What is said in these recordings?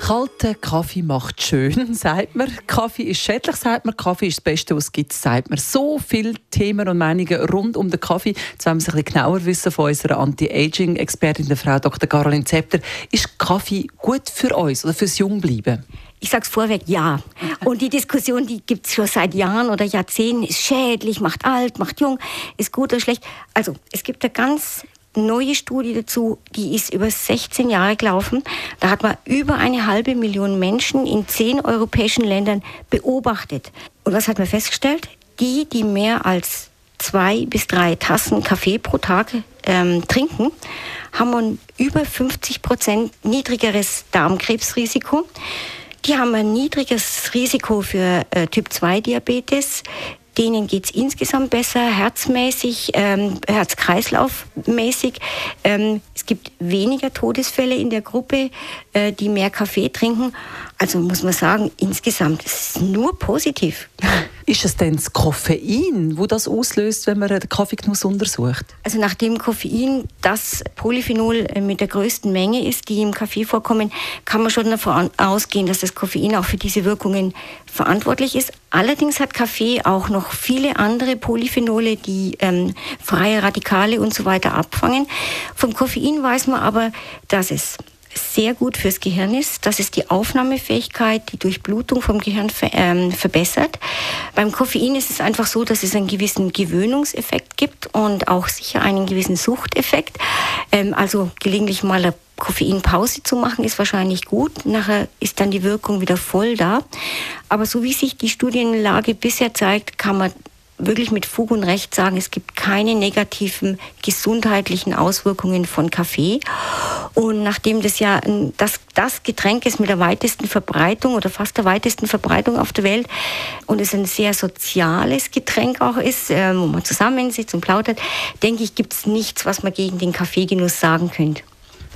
Kalter Kaffee macht schön, sagt man. Kaffee ist schädlich, sagt man. Kaffee ist das Beste, was es gibt, sagt man. So viele Themen und Meinungen rund um den Kaffee. Jetzt wollen wir es ein bisschen genauer wissen von unserer Anti-Aging-Expertin, der Frau Dr. Caroline Zepter. Ist Kaffee gut für uns oder fürs Jungbleiben? Ich sage es vorweg, ja. Und die Diskussion, die gibt es schon seit Jahren oder Jahrzehnten, ist schädlich, macht alt, macht jung, ist gut oder schlecht. Also es gibt da ganz neue Studie dazu, die ist über 16 Jahre gelaufen. Da hat man über eine halbe Million Menschen in zehn europäischen Ländern beobachtet. Und was hat man festgestellt? Die, die mehr als zwei bis drei Tassen Kaffee pro Tag ähm, trinken, haben ein über 50 Prozent niedrigeres Darmkrebsrisiko. Die haben ein niedriges Risiko für äh, Typ-2-Diabetes, denen geht es insgesamt besser, herzmäßig, ähm, Herz-Kreislauf-mäßig. Ähm, es gibt weniger Todesfälle in der Gruppe, äh, die mehr Kaffee trinken. Also muss man sagen, insgesamt ist es nur positiv. Ist es denn das Koffein, wo das auslöst, wenn man den Kaffeegenuss untersucht? Also nachdem Koffein das Polyphenol äh, mit der größten Menge ist, die im Kaffee vorkommen, kann man schon davon ausgehen, dass das Koffein auch für diese Wirkungen verantwortlich ist. Allerdings hat Kaffee auch noch viele andere Polyphenole, die ähm, freie Radikale und so weiter abfangen. Vom Koffein weiß man aber, dass es sehr gut fürs Gehirn ist, dass es die Aufnahmefähigkeit, die Durchblutung vom Gehirn ver ähm, verbessert. Beim Koffein ist es einfach so, dass es einen gewissen Gewöhnungseffekt gibt und auch sicher einen gewissen Suchteffekt. Ähm, also gelegentlich mal eine Koffeinpause zu machen, ist wahrscheinlich gut. Nachher ist dann die Wirkung wieder voll da. Aber so wie sich die Studienlage bisher zeigt, kann man wirklich mit Fug und Recht sagen, es gibt keine negativen gesundheitlichen Auswirkungen von Kaffee. Und nachdem das ja das, das Getränk ist mit der weitesten Verbreitung oder fast der weitesten Verbreitung auf der Welt und es ein sehr soziales Getränk auch ist, äh, wo man zusammensitzt und plaudert, denke ich, gibt es nichts, was man gegen den Kaffeegenuss sagen könnte.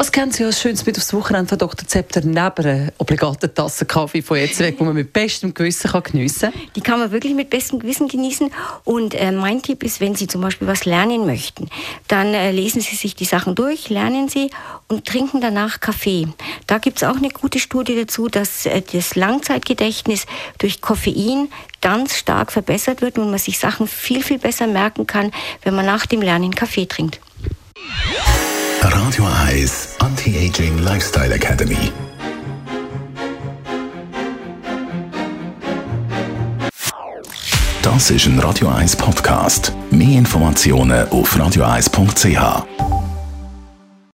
Was kennen Sie als Schönes mit aufs Wochenende von Dr. Zepter neben einer obligaten Tasse Kaffee von jetzt weg, die man mit bestem Gewissen kann geniessen kann? Die kann man wirklich mit bestem Gewissen genießen. Und äh, mein Tipp ist, wenn Sie zum Beispiel was lernen möchten, dann äh, lesen Sie sich die Sachen durch, lernen Sie und trinken danach Kaffee. Da gibt es auch eine gute Studie dazu, dass äh, das Langzeitgedächtnis durch Koffein ganz stark verbessert wird und man sich Sachen viel, viel besser merken kann, wenn man nach dem Lernen Kaffee trinkt. Radio 1 Anti-Aging Lifestyle Academy. Das ist ein Radio 1 Podcast. Mehr Informationen auf radio1.ch.